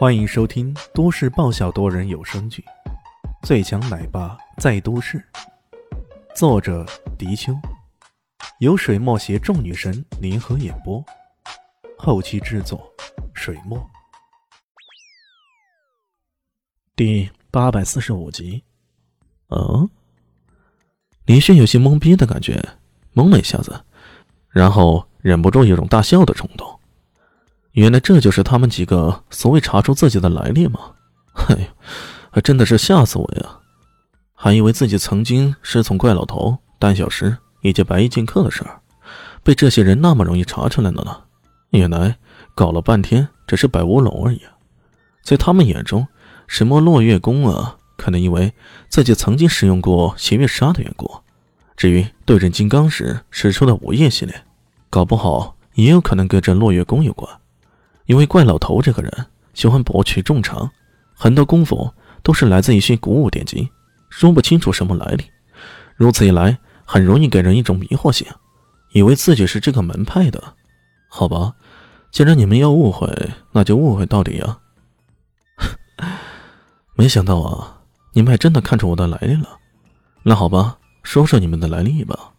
欢迎收听都市爆笑多人有声剧《最强奶爸在都市》，作者：迪秋，由水墨携众女神联合演播，后期制作：水墨。第八百四十五集。嗯，李轩有些懵逼的感觉，懵了一下子，然后忍不住有种大笑的冲动。原来这就是他们几个所谓查出自己的来历吗？哎，还真的是吓死我呀！还以为自己曾经是从怪老头、胆小石以及白衣剑客的事儿，被这些人那么容易查出来了呢。原来搞了半天只是摆乌龙而已。在他们眼中，什么落月宫啊，可能因为自己曾经使用过邪月杀的缘故。至于对阵金刚时使出的午夜系列，搞不好也有可能跟这落月宫有关。因为怪老头这个人喜欢博取众长，很多功夫都是来自一些古武典籍，说不清楚什么来历。如此一来，很容易给人一种迷惑性，以为自己是这个门派的。好吧，既然你们要误会，那就误会到底啊！没想到啊，你们还真的看出我的来历了。那好吧，说说你们的来历吧。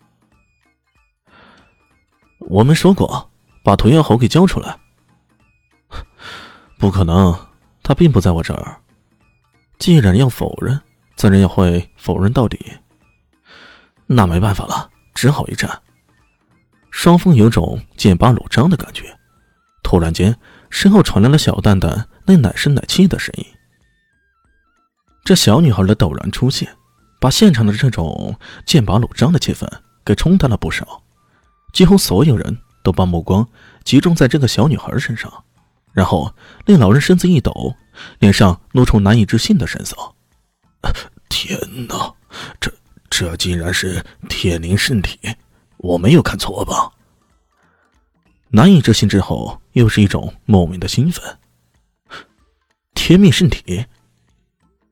我们说过，把屠妖猴给交出来。不可能，他并不在我这儿。既然要否认，自然要会否认到底。那没办法了，只好一战。双方有种剑拔弩张的感觉。突然间，身后传来了小蛋蛋那奶声奶气的声音。这小女孩的陡然出现，把现场的这种剑拔弩张的气氛给冲淡了不少。几乎所有人都把目光集中在这个小女孩身上。然后，令老人身子一抖，脸上露出难以置信的神色。天哪，这这竟然是铁灵圣体！我没有看错吧？难以置信之后，又是一种莫名的兴奋。天命圣体，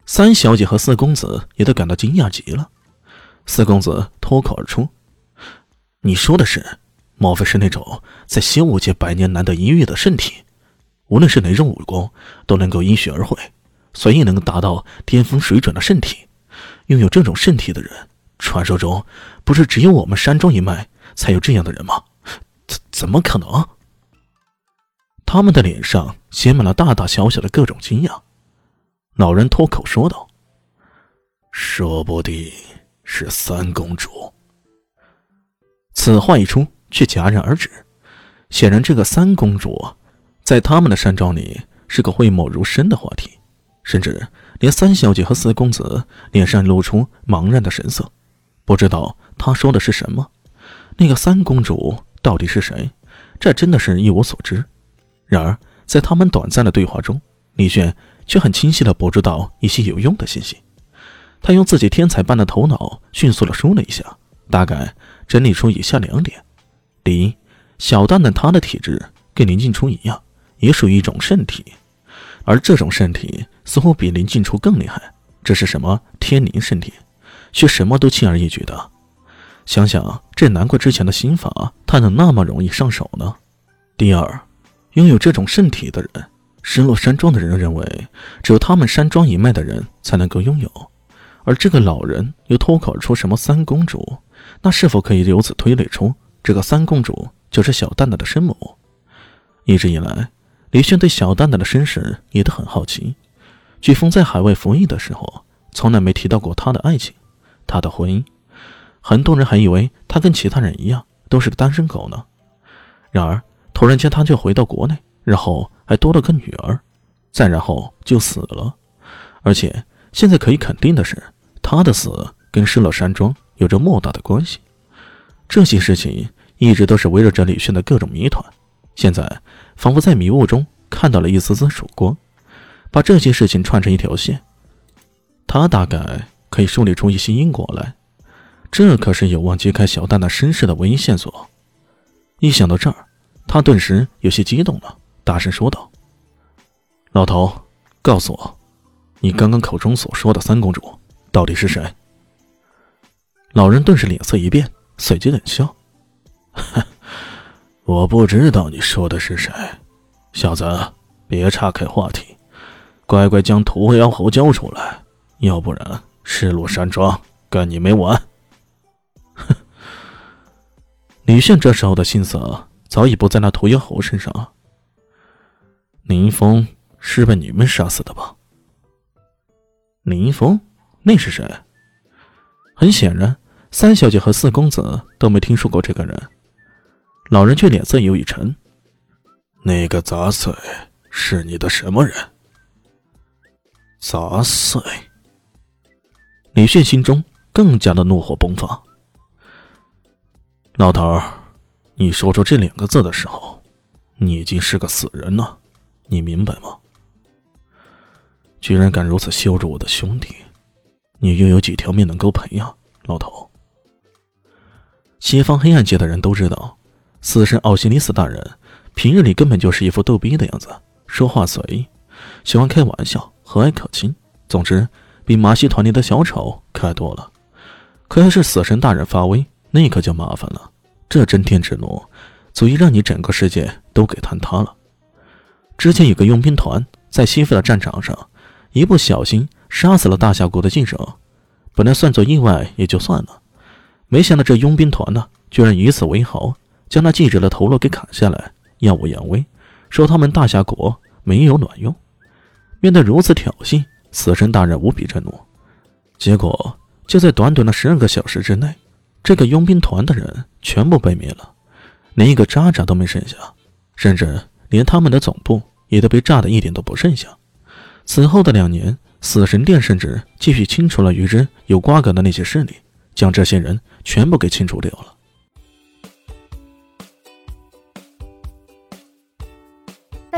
三小姐和四公子也都感到惊讶极了。四公子脱口而出：“你说的是，莫非是那种在仙武界百年难得一遇的圣体？”无论是哪种武功，都能够因血而会，所以能够达到巅峰水准的圣体。拥有这种圣体的人，传说中不是只有我们山庄一脉才有这样的人吗？怎怎么可能？他们的脸上写满了大大小小的各种惊讶。老人脱口说道：“说不定是三公主。”此话一出，却戛然而止。显然，这个三公主。在他们的山庄里是个讳莫如深的话题，甚至连三小姐和四公子脸上露出茫然的神色，不知道他说的是什么。那个三公主到底是谁？这真的是一无所知。然而，在他们短暂的对话中，李炫却很清晰地捕捉到一些有用的信息。他用自己天才般的头脑迅速地梳了一下，大概整理出以下两点：第一，小蛋蛋他的体质跟林静初一样。也属于一种圣体，而这种圣体似乎比林静初更厉害。这是什么天灵圣体，却什么都轻而易举的。想想这难怪之前的心法他能那么容易上手呢。第二，拥有这种圣体的人，失落山庄的人认为只有他们山庄一脉的人才能够拥有。而这个老人又脱口而出什么三公主，那是否可以由此推理出这个三公主就是小蛋蛋的生母？一直以来。李炫对小蛋蛋的身世也都很好奇。飓风在海外服役的时候，从来没提到过他的爱情，他的婚姻。很多人还以为他跟其他人一样都是个单身狗呢。然而，突然间他就回到国内，然后还多了个女儿，再然后就死了。而且现在可以肯定的是，他的死跟失乐山庄有着莫大的关系。这些事情一直都是围绕着李炫的各种谜团。现在。仿佛在迷雾中看到了一丝丝曙光，把这些事情串成一条线，他大概可以梳理出一些因果来。这可是有望揭开小蛋蛋身世的唯一线索。一想到这儿，他顿时有些激动了，大声说道：“老头，告诉我，你刚刚口中所说的三公主到底是谁？”老人顿时脸色一变，随即冷笑：“ 我不知道你说的是谁，小子，别岔开话题，乖乖将屠妖猴交出来，要不然失落山庄跟你没完。哼！李炫这时候的心思早已不在那屠妖猴身上了。林峰是被你们杀死的吧？林峰，那是谁？很显然，三小姐和四公子都没听说过这个人。老人却脸色又一沉。那个杂碎是你的什么人？杂碎。李迅心中更加的怒火迸发。老头儿，你说出这两个字的时候，你已经是个死人了，你明白吗？居然敢如此羞辱我的兄弟，你又有几条命能够赔呀，老头？西方黑暗界的人都知道，死神奥西里斯大人。平日里根本就是一副逗逼的样子，说话随意，喜欢开玩笑，和蔼可亲。总之，比马戏团里的小丑可爱多了。可要是死神大人发威，那可就麻烦了。这真天之怒，足以让你整个世界都给坍塌了。之前有个佣兵团在西非的战场上，一不小心杀死了大峡谷的记者，本来算作意外也就算了，没想到这佣兵团呢，居然以此为豪，将那记者的头颅给砍下来。耀武扬威，说他们大夏国没有卵用。面对如此挑衅，死神大人无比震怒。结果就在短短的十二个小时之内，这个佣兵团的人全部被灭了，连一个渣渣都没剩下，甚至连他们的总部也都被炸得一点都不剩下。此后的两年，死神殿甚至继续清除了与之有瓜葛的那些势力，将这些人全部给清除掉了。